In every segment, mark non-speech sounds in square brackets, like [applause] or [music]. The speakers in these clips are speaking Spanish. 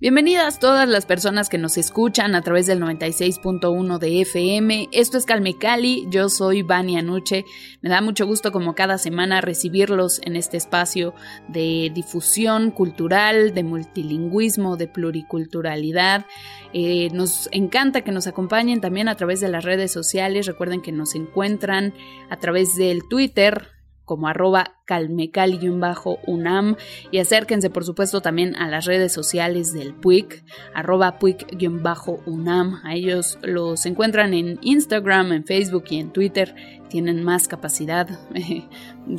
Bienvenidas todas las personas que nos escuchan a través del 96.1 de FM. Esto es Calme Cali, yo soy Vania Nuche. Me da mucho gusto como cada semana recibirlos en este espacio de difusión cultural, de multilingüismo, de pluriculturalidad. Eh, nos encanta que nos acompañen también a través de las redes sociales. Recuerden que nos encuentran a través del Twitter como arroba calmecali-unam y acérquense por supuesto también a las redes sociales del PUIC, arroba PUIC-unam. A ellos los encuentran en Instagram, en Facebook y en Twitter. Tienen más capacidad eh,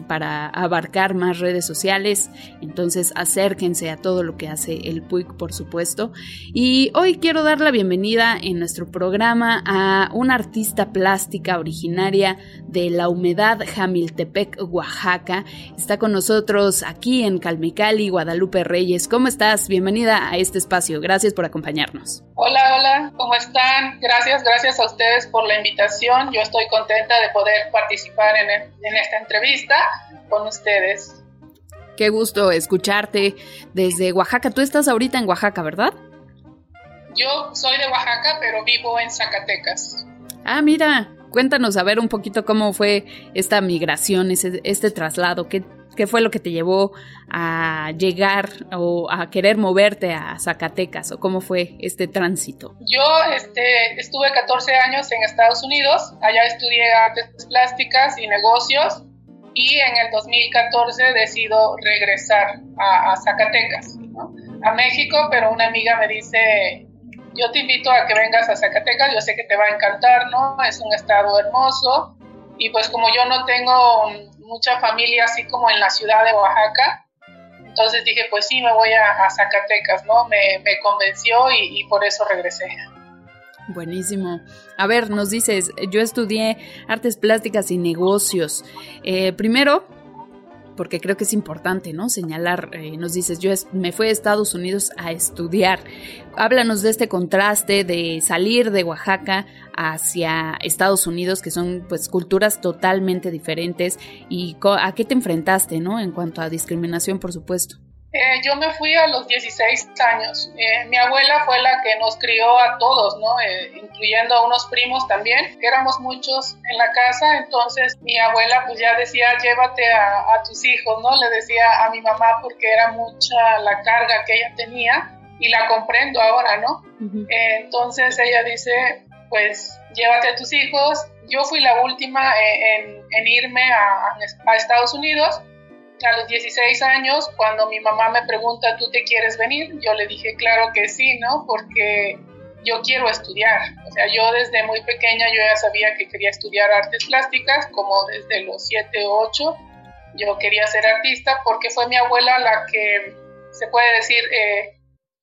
para abarcar más redes sociales. Entonces acérquense a todo lo que hace el PUIC, por supuesto. Y hoy quiero dar la bienvenida en nuestro programa a una artista plástica originaria de la humedad Jamiltepec, Oaxaca. Está con nosotros aquí en Calmecali, Guadalupe Reyes. ¿Cómo estás? Bienvenida a este espacio. Gracias por acompañarnos. Hola, hola, ¿cómo están? Gracias, gracias a ustedes por la invitación. Yo estoy contenta de poder participar en, en esta entrevista con ustedes. Qué gusto escucharte desde Oaxaca. Tú estás ahorita en Oaxaca, ¿verdad? Yo soy de Oaxaca, pero vivo en Zacatecas. Ah, mira, cuéntanos a ver un poquito cómo fue esta migración, ese, este traslado, qué, qué fue lo que te llevó a llegar o a querer moverte a Zacatecas o cómo fue este tránsito. Yo este, estuve 14 años en Estados Unidos, allá estudié artes plásticas y negocios. Y en el 2014 decido regresar a, Zacatecas, a México, pero una amiga me dice, yo te invito a que vengas a Zacatecas, yo sé que te va a encantar, ¿no? Es un estado hermoso y pues como yo no tengo mucha familia así como en la ciudad de Oaxaca, entonces dije, pues sí, me voy a, Zacatecas, ¿no? Me, convenció y, por eso regresé. Buenísimo. A ver, nos dices, yo estudié artes plásticas y negocios. Eh, primero, porque creo que es importante, ¿no? Señalar, eh, nos dices, yo me fui a Estados Unidos a estudiar. Háblanos de este contraste de salir de Oaxaca hacia Estados Unidos, que son pues culturas totalmente diferentes, y a qué te enfrentaste, ¿no? En cuanto a discriminación, por supuesto. Eh, yo me fui a los 16 años. Eh, mi abuela fue la que nos crió a todos, ¿no? Eh, incluyendo a unos primos también, que éramos muchos en la casa. Entonces mi abuela pues ya decía, llévate a, a tus hijos, ¿no? Le decía a mi mamá porque era mucha la carga que ella tenía y la comprendo ahora, ¿no? entonces ella dice, pues llévate a tus hijos. Yo fui la última en, en irme a, a Estados Unidos a los 16 años, cuando mi mamá me pregunta, ¿tú te quieres venir? Yo le dije, claro que sí, ¿no? Porque yo quiero estudiar. O sea, yo desde muy pequeña yo ya sabía que quería estudiar artes plásticas, como desde los 7 o 8. Yo quería ser artista porque fue mi abuela la que, se puede decir, eh,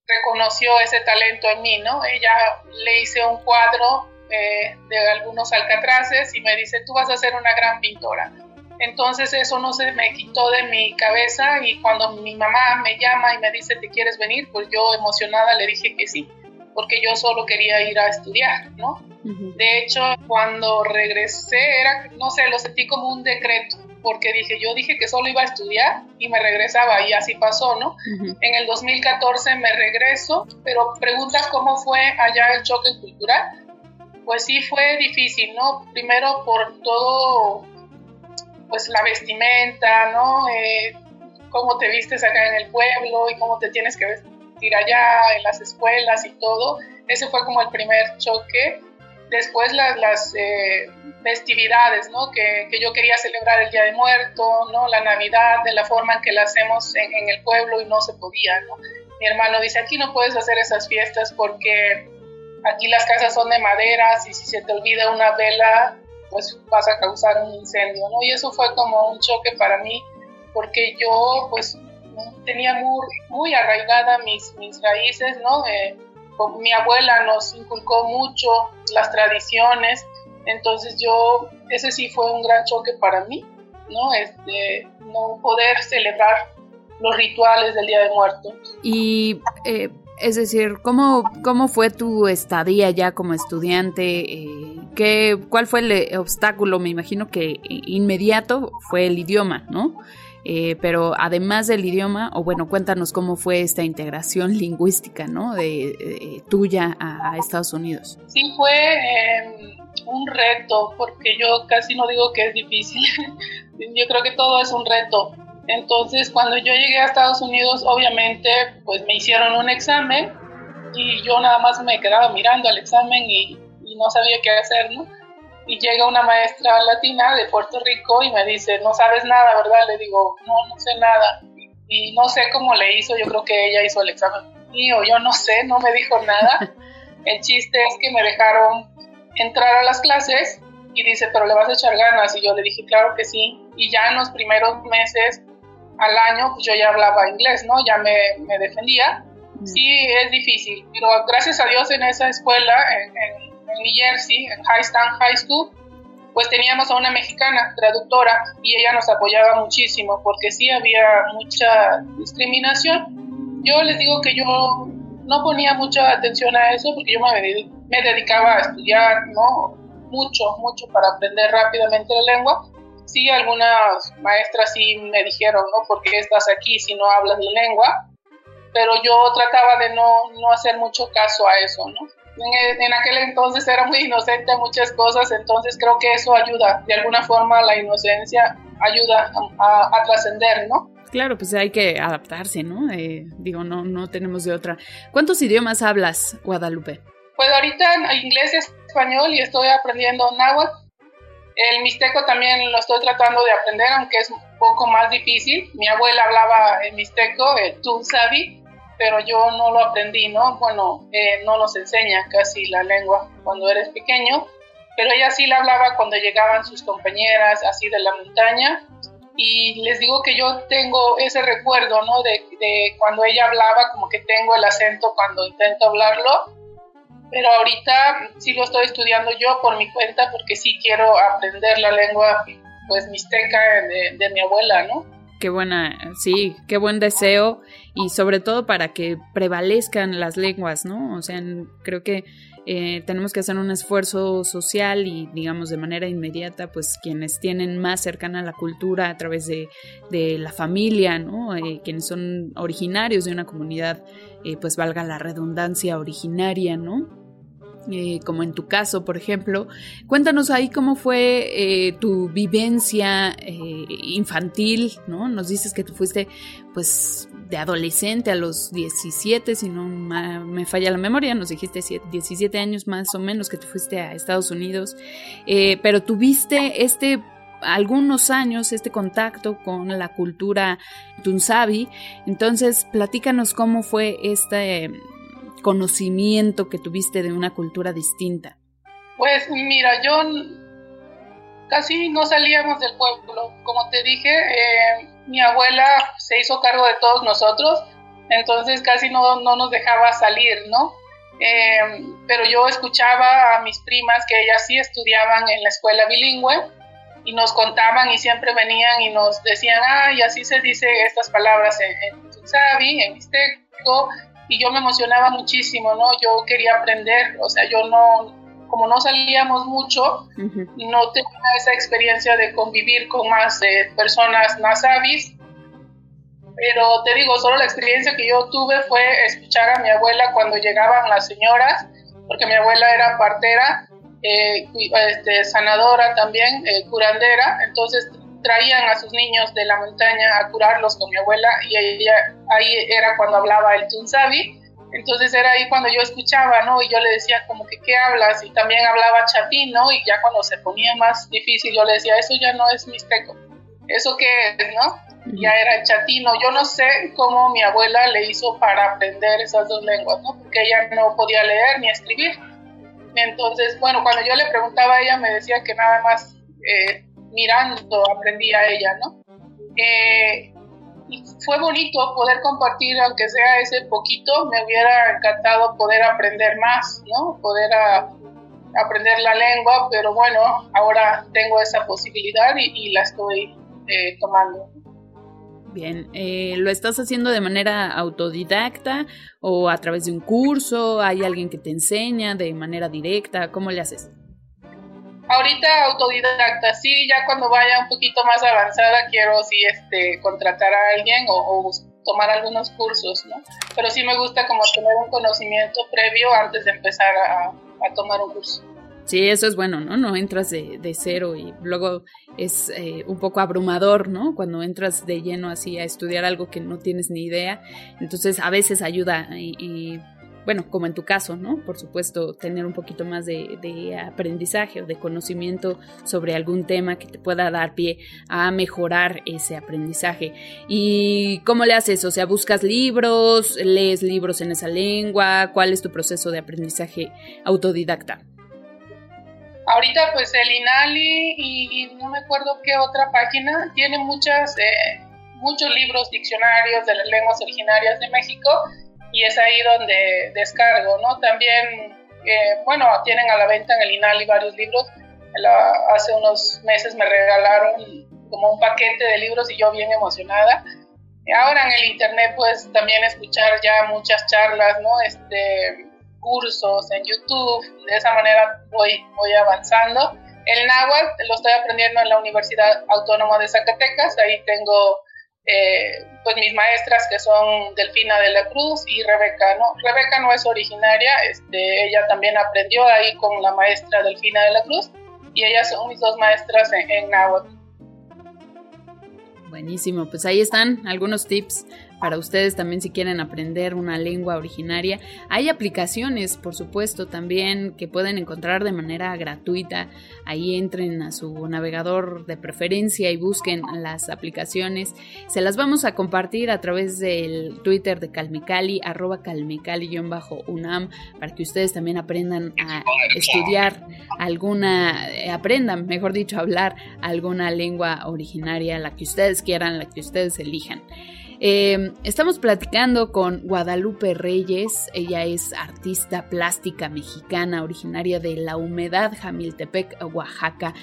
reconoció ese talento en mí, ¿no? Ella le hice un cuadro eh, de algunos alcatraces y me dice, tú vas a ser una gran pintora. Entonces eso no se me quitó de mi cabeza y cuando mi mamá me llama y me dice, ¿te quieres venir? Pues yo emocionada le dije que sí, porque yo solo quería ir a estudiar, ¿no? De hecho, cuando regresé, era, no sé, lo sentí como un decreto, porque dije, yo dije que solo iba a estudiar y me regresaba y así pasó, ¿no? En el 2014 me regreso, pero preguntas cómo fue allá el choque cultural. Pues sí fue difícil, ¿no? Primero por todo pues la vestimenta, ¿no? Eh, cómo te vistes acá en el pueblo y cómo te tienes que vestir allá en las escuelas y todo. Ese fue como el primer choque. Después las, las eh, festividades, ¿no? Que, que, yo quería celebrar el Día de Muerto, ¿no? La Navidad, de la forma en que la hacemos en, en, el pueblo y no se podía, ¿no? mi hermano dice, aquí no puedes hacer esas fiestas porque aquí las casas son de maderas y si se te olvida una vela, pues vas a causar un incendio, ¿no? Y eso fue como un choque para mí porque yo pues tenía muy, muy arraigada mis, mis raíces, ¿no? Eh, mi abuela nos inculcó mucho las tradiciones, entonces yo, ese sí fue un gran choque para mí, ¿no? Este, no poder celebrar los rituales del Día de Muertos. Y, eh, es decir, ¿cómo, ¿cómo fue tu estadía ya como estudiante? Eh, ¿qué, ¿Cuál fue el obstáculo? Me imagino que inmediato fue el idioma, ¿no? Eh, pero además del idioma, o bueno, cuéntanos cómo fue esta integración lingüística, ¿no? De, tuya a, Estados Unidos. Sí, fue em, un reto, porque yo casi no digo que es difícil. [laughs] yo creo que todo es un reto. Entonces, cuando yo llegué a Estados Unidos, obviamente, pues me hicieron un examen y yo nada más me quedaba mirando al examen y, y no sabía qué hacer, ¿no? y llega una maestra latina de Puerto Rico y me dice, no sabes nada, ¿verdad? Le digo, no, no sé nada. Y no sé cómo le hizo, yo creo que ella hizo el examen mío, yo no sé, no me dijo nada. [laughs] El chiste es que me dejaron entrar a las clases y dice, pero le vas a echar ganas. Y yo le dije, claro que sí. Y ya en los primeros meses al año, pues yo ya hablaba inglés, ¿no? Ya me, me defendía. Mm. Sí, es difícil, pero gracias a Dios en esa escuela, en en New Jersey, en High Stand High School, pues teníamos a una mexicana traductora y ella nos apoyaba muchísimo porque sí había mucha discriminación. Yo les digo que yo no ponía mucha atención a eso porque yo me dedicaba a estudiar, ¿no? Mucho, mucho para aprender rápidamente la lengua. Sí, algunas maestras sí me dijeron, ¿no? ¿Por qué estás aquí si no hablas mi lengua? Pero yo trataba de no, no hacer mucho caso a eso, ¿no? En, aquel entonces era muy inocente a muchas cosas, entonces creo que eso ayuda, de alguna forma la inocencia ayuda a, trascender, ¿no? Claro, pues hay que adaptarse, ¿no? Eh, digo, no, no tenemos de otra. ¿Cuántos idiomas hablas, Guadalupe? Pues ahorita inglés, español y estoy aprendiendo náhuatl. El mixteco también lo estoy tratando de aprender, aunque es un poco más difícil. Mi abuela hablaba en mixteco, el tunsabi, pero yo no lo aprendí, ¿no? Bueno, eh, no nos enseña casi la lengua cuando eres pequeño, pero ella sí la hablaba cuando llegaban sus compañeras así de la montaña y les digo que yo tengo ese recuerdo, ¿no? De, de cuando ella hablaba, como que tengo el acento cuando intento hablarlo, pero ahorita sí lo estoy estudiando yo por mi cuenta porque sí quiero aprender la lengua pues mixteca de, de mi abuela, ¿no? Qué buena, sí, qué buen deseo y sobre todo para que prevalezcan las lenguas, ¿no? O sea, creo que eh, tenemos que hacer un esfuerzo social y, digamos, de manera inmediata, pues quienes tienen más cercana la cultura a través de, la familia, ¿no? Eh, quienes son originarios de una comunidad, eh, pues valga la redundancia originaria, ¿no? Eh, como en tu caso, por ejemplo. Cuéntanos ahí cómo fue eh, tu vivencia eh, infantil, ¿no? Nos dices que tú fuiste, pues, de adolescente a los 17, si no me falla la memoria, nos dijiste 17 años más o menos que te fuiste a Estados Unidos, pero tuviste este algunos años este contacto con la cultura tunsabi. Entonces, platícanos cómo fue este conocimiento que tuviste de una cultura distinta? Pues mira, yo casi no salíamos del pueblo. Como te dije, eh, mi abuela se hizo cargo de todos nosotros, entonces casi no, no nos dejaba salir, ¿no? Eh, pero yo escuchaba a mis primas que ellas sí estudiaban en la escuela bilingüe y nos contaban y siempre venían y nos decían, ah, y así se dice estas palabras en, en en Mixteco, y yo me emocionaba muchísimo, ¿no? Yo quería aprender, o sea, yo no, como no salíamos mucho, no tenía esa experiencia de convivir con más eh, personas nasavis, pero te digo, solo la experiencia que yo tuve fue escuchar a mi abuela cuando llegaban las señoras, porque mi abuela era partera, eh, este, sanadora también, eh, curandera, entonces traían a sus niños de la montaña a curarlos con mi abuela y ella, ahí era cuando hablaba el tunsabi. Entonces era ahí cuando yo escuchaba, ¿no? Y yo le decía como que, ¿qué hablas? Y también hablaba chapín, ¿no? Y ya cuando se ponía más difícil yo le decía, eso ya no es mixteco. ¿Eso qué es, no? ya era chatino. Yo no sé cómo mi abuela le hizo para aprender esas dos lenguas, ¿no? Porque ella no podía leer ni escribir. Entonces, bueno, cuando yo le preguntaba a ella, me decía que nada más eh, mirando aprendía ella, ¿no? Eh, fue bonito poder compartir, aunque sea ese poquito, me hubiera encantado poder aprender más, ¿no? Poder aprender la lengua, pero bueno, ahora tengo esa posibilidad y, la estoy eh, tomando. Bien, eh, ¿lo estás haciendo de manera autodidacta o a través de un curso? ¿Hay alguien que te enseña de manera directa? ¿Cómo le haces? Ahorita autodidacta, sí, ya cuando vaya un poquito más avanzada quiero sí este, contratar a alguien o, tomar algunos cursos, ¿no? Pero sí me gusta como tener un conocimiento previo antes de empezar a, tomar un curso. Sí, eso es bueno, ¿no? No entras de, cero y luego es eh, un poco abrumador, ¿no? Cuando entras de lleno así a estudiar algo que no tienes ni idea. Entonces a veces ayuda y bueno, como en tu caso, ¿no? Por supuesto, tener un poquito más de, aprendizaje o de conocimiento sobre algún tema que te pueda dar pie a mejorar ese aprendizaje. ¿Y cómo le haces? O sea, ¿buscas libros? ¿Lees libros en esa lengua? ¿Cuál es tu proceso de aprendizaje autodidacta? Ahorita pues el INALI y, no me acuerdo qué otra página tiene muchas, eh, muchos libros, diccionarios de las lenguas originarias de México y es ahí donde descargo, ¿no? También, eh, bueno, tienen a la venta en el INALI varios libros. hace unos meses me regalaron como un paquete de libros y yo bien emocionada. Ahora en el internet pues también escuchar ya muchas charlas, ¿no? Este, cursos en YouTube, de esa manera voy, voy avanzando. El náhuatl lo estoy aprendiendo en la Universidad Autónoma de Zacatecas, ahí tengo eh, pues mis maestras que son Delfina de la Cruz y Rebeca, ¿no? Rebeca no es originaria, este, ella también aprendió ahí con la maestra Delfina de la Cruz y ellas son mis dos maestras en, en náhuatl. Buenísimo, pues ahí están algunos tips para ustedes también si quieren aprender una lengua originaria. Hay aplicaciones, por supuesto, también que pueden encontrar de manera gratuita. Ahí entren a su navegador de preferencia y busquen las aplicaciones. Se las vamos a compartir a través del Twitter de Calmecali, arroba calmecali-unam, para que ustedes también aprendan a estudiar alguna, eh, aprendan, mejor dicho, hablar alguna lengua originaria, la que ustedes quieran, la que ustedes elijan. Em, estamos platicando con Guadalupe Reyes, ella es artista plástica mexicana originaria de La Humedad, Jamiltepec, Oaxaca.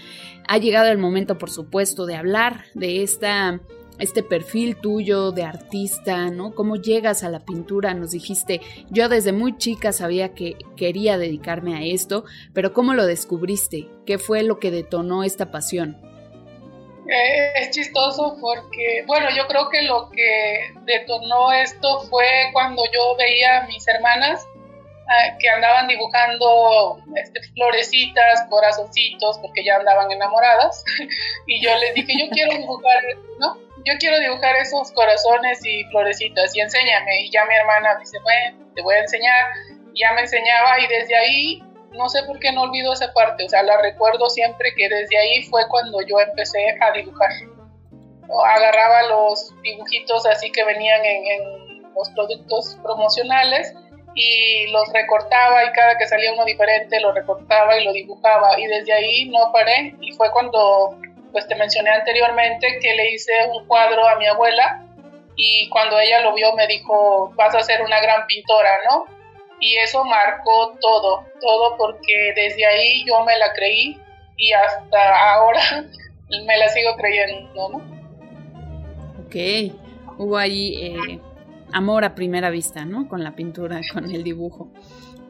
Ha llegado el momento, por supuesto, de hablar de esta, este perfil tuyo de artista, ¿no? ¿Cómo llegas a la pintura? Nos dijiste, yo desde muy chica sabía que quería dedicarme a esto, pero ¿cómo lo descubriste? ¿Qué fue lo que detonó esta pasión? Eh, es chistoso porque, bueno, yo creo que lo que detonó esto fue cuando yo veía a mis hermanas ah, que andaban dibujando este, florecitas, corazoncitos, porque ya andaban enamoradas. [laughs] y yo les dije, yo quiero dibujar, ¿no? Yo quiero dibujar esos corazones y florecitas y enséñame. Y ya mi hermana dice, bueno, te voy a enseñar. Y ya me enseñaba y desde ahí no sé por qué no olvido esa parte, o sea, la recuerdo siempre que desde ahí fue cuando yo empecé a dibujar. Agarraba los dibujitos así que venían en, los productos promocionales y los recortaba y cada que salía uno diferente lo recortaba y lo dibujaba y desde ahí no paré y fue cuando pues te mencioné anteriormente que le hice un cuadro a mi abuela y cuando ella lo vio me dijo vas a ser una gran pintora, ¿no? Y eso marcó todo, todo porque desde ahí yo me la creí y hasta ahora [laughs] me la sigo creyendo, ¿no? Ok, hubo ahí eh, amor a primera vista, ¿no? Con la pintura, con el dibujo.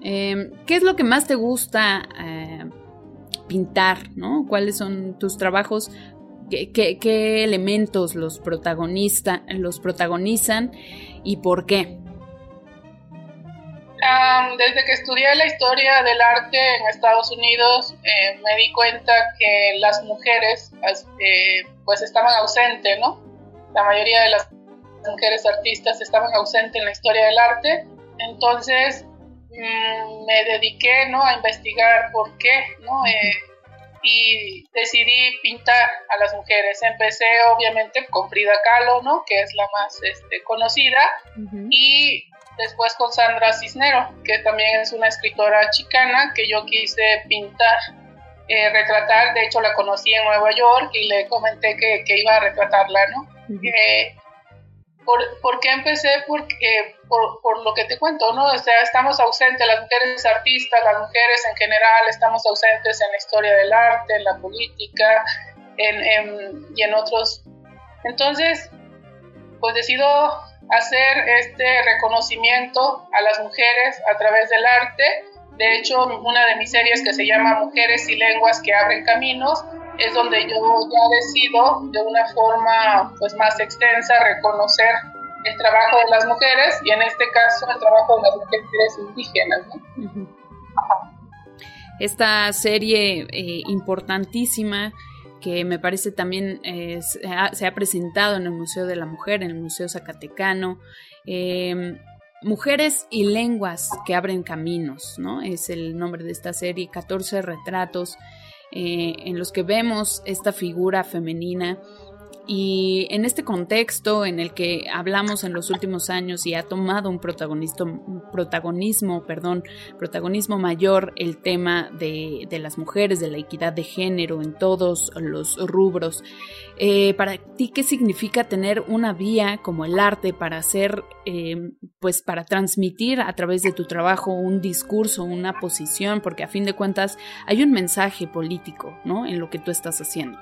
Em, ¿Qué es lo que más te gusta eh, pintar, ¿no? ¿Cuáles son tus trabajos? ¿Qué, qué elementos los, protagonista, los protagonizan y por qué? Desde que estudié la historia del arte en Estados Unidos, eh, me di cuenta que las mujeres eh, pues estaban ausentes, ¿no? La mayoría de las mujeres artistas estaban ausentes en la historia del arte. Entonces mm, me dediqué, ¿no? A investigar por qué, ¿no? Eh, y decidí pintar a las mujeres. Empecé obviamente con Frida Kahlo, ¿no? que es la más este, conocida, y después con Sandra Cisnero, que también es una escritora chicana que yo quise pintar, eh, retratar, de hecho la conocí en Nueva York y le comenté que, que iba a retratarla, ¿no? Eh, ¿por, ¿por, qué empecé? Porque, por, por, lo que te cuento, ¿no? O sea, estamos ausentes, las mujeres artistas, las mujeres en general, estamos ausentes en la historia del arte, en la política en, en, y en otros. Entonces, pues decido hacer este reconocimiento a las mujeres a través del arte. De hecho, una de mis series que se llama Mujeres y Lenguas que abren caminos es donde yo ya decido de una forma pues más extensa reconocer el trabajo de las mujeres y en este caso el trabajo de las mujeres indígenas. Esta serie eh, importantísima que me parece también eh, se, ha, presentado en el Museo de la Mujer, en el Museo Zacatecano. Em, Mujeres y lenguas que abren caminos, ¿no? Es el nombre de esta serie, 14 retratos eh, en los que vemos esta figura femenina y en este contexto en el que hablamos en los últimos años y ha tomado un, protagonismo, perdón, protagonismo mayor el tema de, las mujeres, de la equidad de género en todos los rubros. Eh, para ti, ¿qué significa tener una vía como el arte para hacer, eh, pues para transmitir a través de tu trabajo un discurso, una posición? Porque a fin de cuentas hay un mensaje político, ¿no? En lo que tú estás haciendo.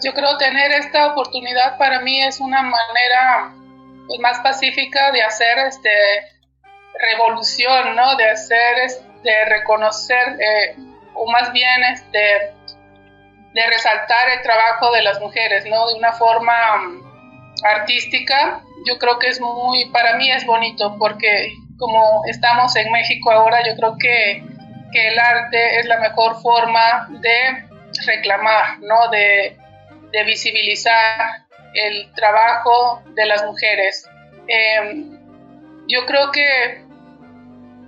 Pues yo creo tener esta oportunidad para mí es una manera pues, más pacífica de hacer este revolución, ¿no? De hacer, de reconocer, eh, o más bien este, de resaltar el trabajo de las mujeres, ¿no? De una forma mm, artística. Yo creo que es muy, para mí es bonito porque como estamos en México ahora, yo creo que, que el arte es la mejor forma de reclamar, ¿no? De, de visibilizar el trabajo de las mujeres. Em, yo creo que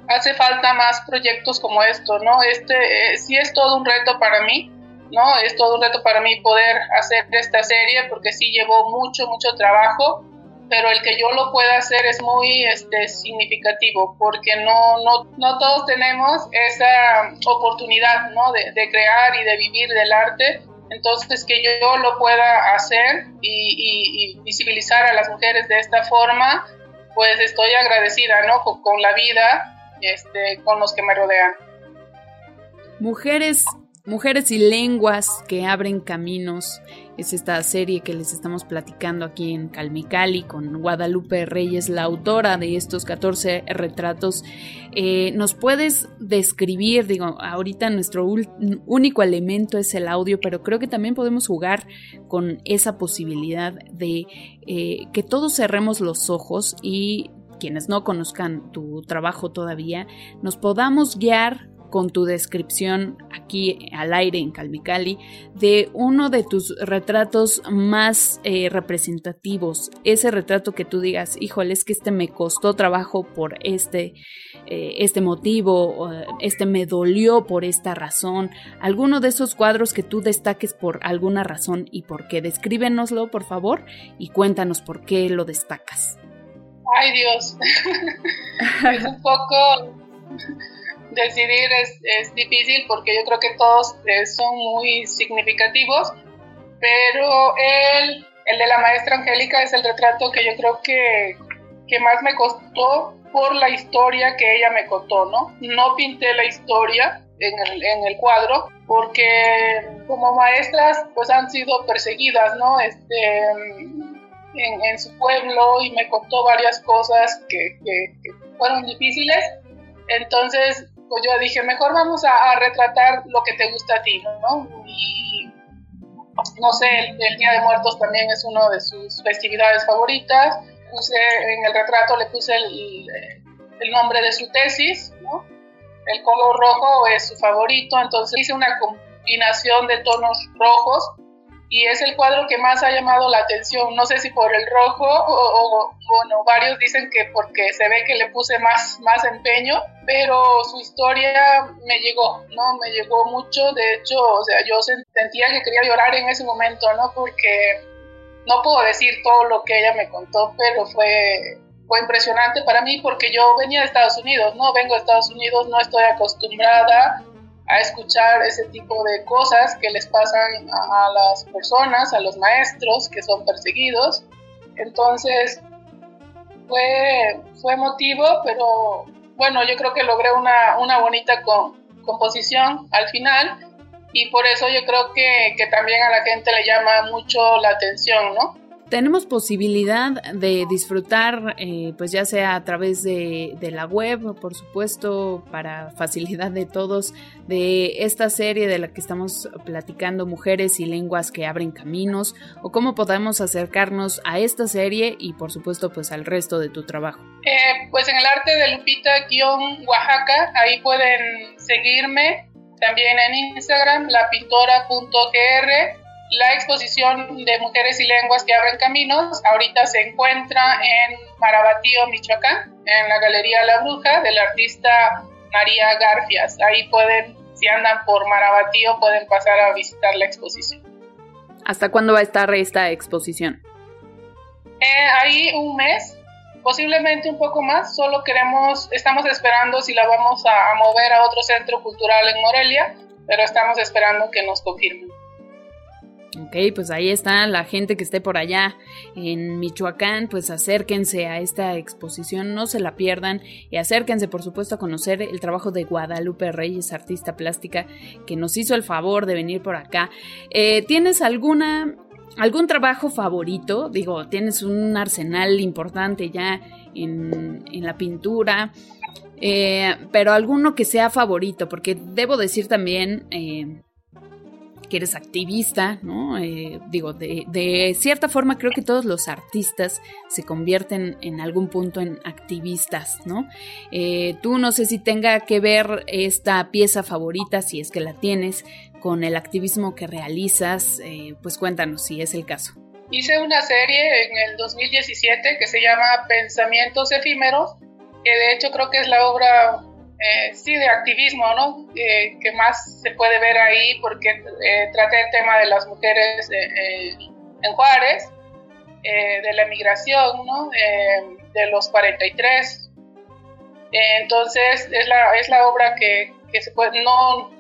hace falta más proyectos como esto, ¿no? Este eh, sí es todo un reto para mí, ¿no? Es todo un reto para mí poder hacer esta serie porque sí llevó mucho, mucho trabajo, pero el que yo lo pueda hacer es muy este, significativo porque no, no, no todos tenemos esa oportunidad, ¿no? De, de crear y de vivir del arte entonces, que yo lo pueda hacer y, visibilizar a las mujeres de esta forma, pues estoy agradecida, ¿no? Con, la vida, este, con los que me rodean. Mujeres, mujeres y lenguas que abren caminos es esta serie que les estamos platicando aquí en Calmicali con Guadalupe Reyes, la autora de estos 14 retratos. Eh, ¿Nos puedes describir, digo, ahorita nuestro único elemento es el audio, pero creo que también podemos jugar con esa posibilidad de eh, que todos cerremos los ojos y quienes no conozcan tu trabajo todavía, nos podamos guiar con tu descripción aquí al aire en Calmicali de uno de tus retratos más eh, representativos. Ese retrato que tú digas, híjole, es que este me costó trabajo por este, eh, este motivo, este me dolió por esta razón. Alguno de esos cuadros que tú destaques por alguna razón y por qué. Descríbenoslo, por favor, y cuéntanos por qué lo destacas. Ay Dios, [laughs] es un poco decidir es, es, difícil porque yo creo que todos eh, son muy significativos, pero el, el de la maestra Angélica es el retrato que yo creo que, que más me costó por la historia que ella me contó, ¿no? No pinté la historia en el, en el cuadro porque como maestras pues han sido perseguidas, ¿no? Este, en, en su pueblo y me contó varias cosas que, que, que fueron difíciles. Entonces pues yo dije, mejor vamos a, retratar lo que te gusta a ti, ¿no? Y no sé, el, Día de Muertos también es una de sus festividades favoritas. Puse en el retrato le puse el, el nombre de su tesis, ¿no? El color rojo es su favorito, entonces hice una combinación de tonos rojos y es el cuadro que más ha llamado la atención. No sé si por el rojo o, bueno, varios dicen que porque se ve que le puse más, más empeño, pero su historia me llegó, ¿no? Me llegó mucho. De hecho, o sea, yo sentía que quería llorar en ese momento, ¿no? Porque no puedo decir todo lo que ella me contó, pero fue, fue impresionante para mí porque yo venía de Estados Unidos, ¿no? Vengo de Estados Unidos, no estoy acostumbrada a escuchar ese tipo de cosas que les pasan a, las personas, a los maestros que son perseguidos. Entonces, fue, fue emotivo, pero bueno, yo creo que logré una, una bonita composición al final y por eso yo creo que, que también a la gente le llama mucho la atención, ¿no? Tenemos posibilidad de disfrutar, eh, pues ya sea a través de, la web, por supuesto, para facilidad de todos, de esta serie de la que estamos platicando, Mujeres y Lenguas que abren caminos, o cómo podemos acercarnos a esta serie y, por supuesto, pues al resto de tu trabajo. Eh, pues en el arte de Lupita-Oaxaca, ahí pueden seguirme, también en Instagram, lapintora.gr la exposición de Mujeres y Lenguas que abren caminos ahorita se encuentra en Marabatío, Michoacán, en la Galería La Bruja del artista María Garfias. Ahí pueden, si andan por Marabatío, pueden pasar a visitar la exposición. ¿Hasta cuándo va a estar esta exposición? Eh, ahí un mes, posiblemente un poco más. Solo queremos, estamos esperando si la vamos a mover a otro centro cultural en Morelia, pero estamos esperando que nos confirmen. Ok, pues ahí está la gente que esté por allá en Michoacán, pues acérquense a esta exposición, no se la pierdan y acérquense por supuesto a conocer el trabajo de Guadalupe Reyes, artista plástica, que nos hizo el favor de venir por acá. Eh, ¿Tienes alguna ¿Algún trabajo favorito? Digo, tienes un arsenal importante ya en, la pintura, eh, pero alguno que sea favorito, porque debo decir también, eh, que eres activista, ¿no? Eh, digo, de, cierta forma creo que todos los artistas se convierten en algún punto en activistas, ¿no? Eh, tú no sé si tenga que ver esta pieza favorita, si es que la tienes, con el activismo que realizas, eh, pues cuéntanos si es el caso. Hice una serie en el 2017 que se llama Pensamientos efímeros, que de hecho creo que es la obra eh, sí, de activismo, ¿no? que más se puede ver ahí porque eh, traté el tema de las mujeres eh, en Juárez, de la emigración, ¿no? de los 43. entonces, es la, es la obra que, que se puede, no,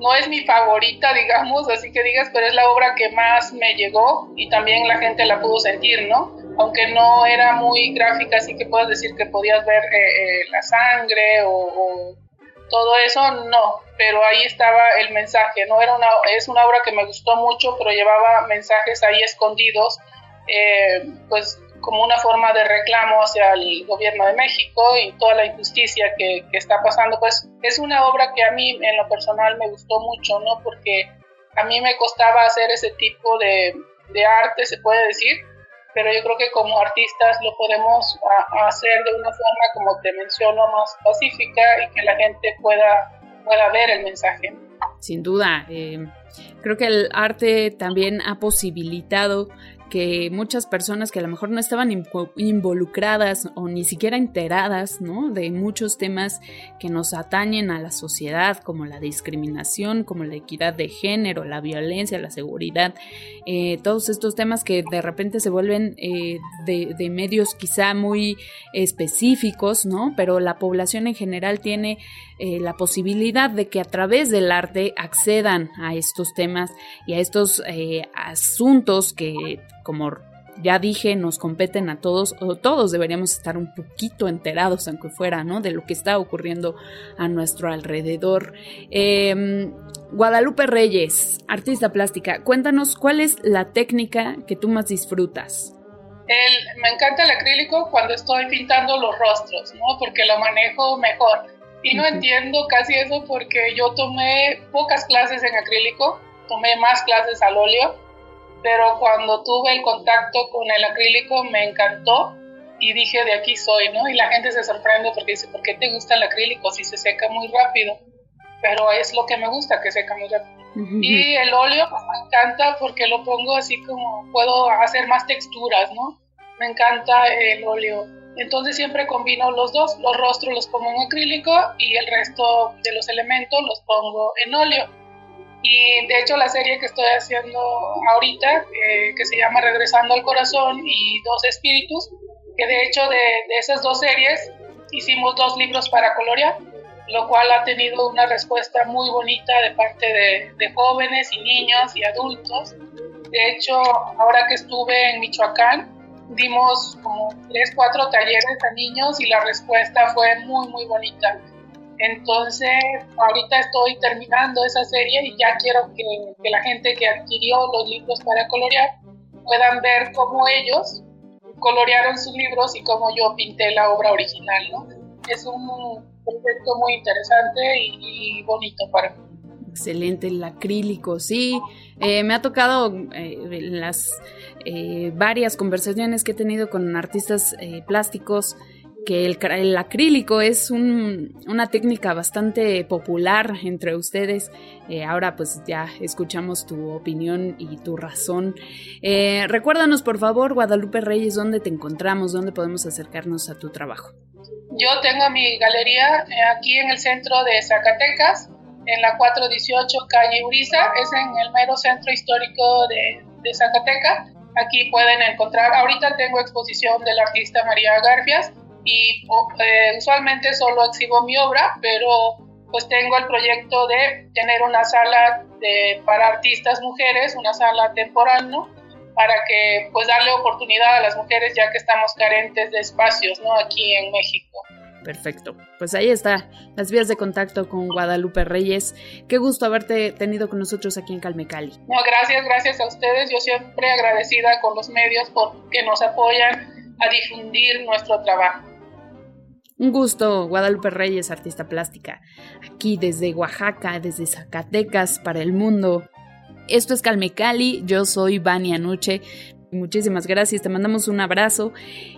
no es mi favorita, digamos, así que digas, pero es la obra que más me llegó y también la gente la pudo sentir, ¿no? Aunque no era muy gráfica, así que puedes decir que podías ver eh, eh, la sangre o, todo eso, no, pero ahí estaba el mensaje, ¿no? Era una, es una obra que me gustó mucho, pero llevaba mensajes ahí escondidos, eh, pues como una forma de reclamo hacia el gobierno de México y toda la injusticia que, que está pasando, pues es una obra que a mí en lo personal me gustó mucho, ¿no? Porque a mí me costaba hacer ese tipo de, de arte, se puede decir, pero yo creo que como artistas lo podemos hacer de una forma, como te menciono, más pacífica y que la gente pueda, pueda ver el mensaje. Sin duda, eh, creo que el arte también ha posibilitado que muchas personas que a lo mejor no estaban involucradas o ni siquiera enteradas ¿no? de muchos temas que nos atañen a la sociedad, como la discriminación, como la equidad de género, la violencia, la seguridad, eh, todos estos temas que de repente se vuelven eh, de, medios quizá muy específicos, ¿no? pero la población en general tiene eh, la posibilidad de que a través del arte accedan a estos temas y a estos asuntos que como ya dije, nos competen a todos, o todos deberíamos estar un poquito enterados, aunque fuera, ¿no? De lo que está ocurriendo a nuestro alrededor. Em, Guadalupe Reyes, artista plástica, cuéntanos cuál es la técnica que tú más disfrutas. me encanta el acrílico cuando estoy pintando los rostros, ¿no? Porque lo manejo mejor. Y no entiendo casi eso porque yo tomé pocas clases en acrílico, tomé más clases al óleo pero cuando tuve el contacto con el acrílico me encantó y dije, de aquí soy, ¿no? Y la gente se sorprende porque dice, ¿por qué te gusta el acrílico si se seca muy rápido? pero es lo que me gusta, que seca muy rápido. Y el óleo pues, me encanta porque lo pongo así como puedo hacer más texturas, ¿no? Me encanta el óleo. Entonces siempre combino los dos, los rostros los pongo en acrílico y el resto de los elementos los pongo en óleo. Y de hecho la serie que estoy haciendo ahorita, eh, que se llama Regresando al Corazón y Dos Espíritus, que de hecho de, de esas dos series hicimos dos libros para colorear lo cual ha tenido una respuesta muy bonita de parte de, jóvenes y niños y adultos. De hecho, ahora que estuve en Michoacán, dimos como tres, cuatro talleres a niños y la respuesta fue muy, muy bonita. Entonces, ahorita estoy terminando esa serie y ya quiero que, la gente que adquirió los libros para colorear puedan ver cómo ellos colorearon sus libros y cómo yo pinté la obra original, ¿no? Es un proyecto muy interesante y, bonito para mí. Excelente, el acrílico, sí. Eh, me ha tocado eh, las eh, varias conversaciones que he tenido con artistas plásticos que el, acrílico es una técnica bastante popular entre ustedes. ahora pues ya escuchamos tu opinión y tu razón. recuérdanos por favor, Guadalupe Reyes, dónde te encontramos, dónde podemos acercarnos a tu trabajo. Yo tengo mi galería eh, aquí en el centro de Zacatecas, en la 418 calle Uriza, es en el mero centro histórico de, de Zacatecas. Aquí pueden encontrar, ahorita tengo exposición del artista María Garfias y eh, usualmente solo exhibo mi obra, pero pues tengo el proyecto de tener una sala de, para artistas mujeres, una sala temporal, ¿no? para que pues darle oportunidad a las mujeres ya que estamos carentes de espacios, ¿no? Aquí en México. Perfecto. Pues ahí está, las vías de contacto con Guadalupe Reyes. Qué gusto haberte tenido con nosotros aquí en Calmecali. No, gracias, gracias a ustedes. Yo siempre agradecida con los medios porque nos apoyan a difundir nuestro trabajo. Un gusto, Guadalupe Reyes, artista plástica, aquí desde Oaxaca, desde Zacatecas, para el mundo. Esto es Calmecali, yo soy Vania Nuche. Muchísimas gracias, te mandamos un abrazo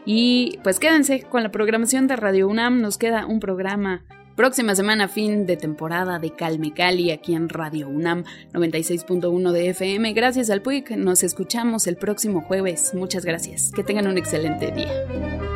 y pues quédense con la programación de Radio UNAM, nos queda un programa próxima semana fin de temporada de Calmecali aquí en Radio UNAM 96.1 de FM. Gracias al PUIC, nos escuchamos el próximo jueves. Muchas gracias, que tengan un excelente día.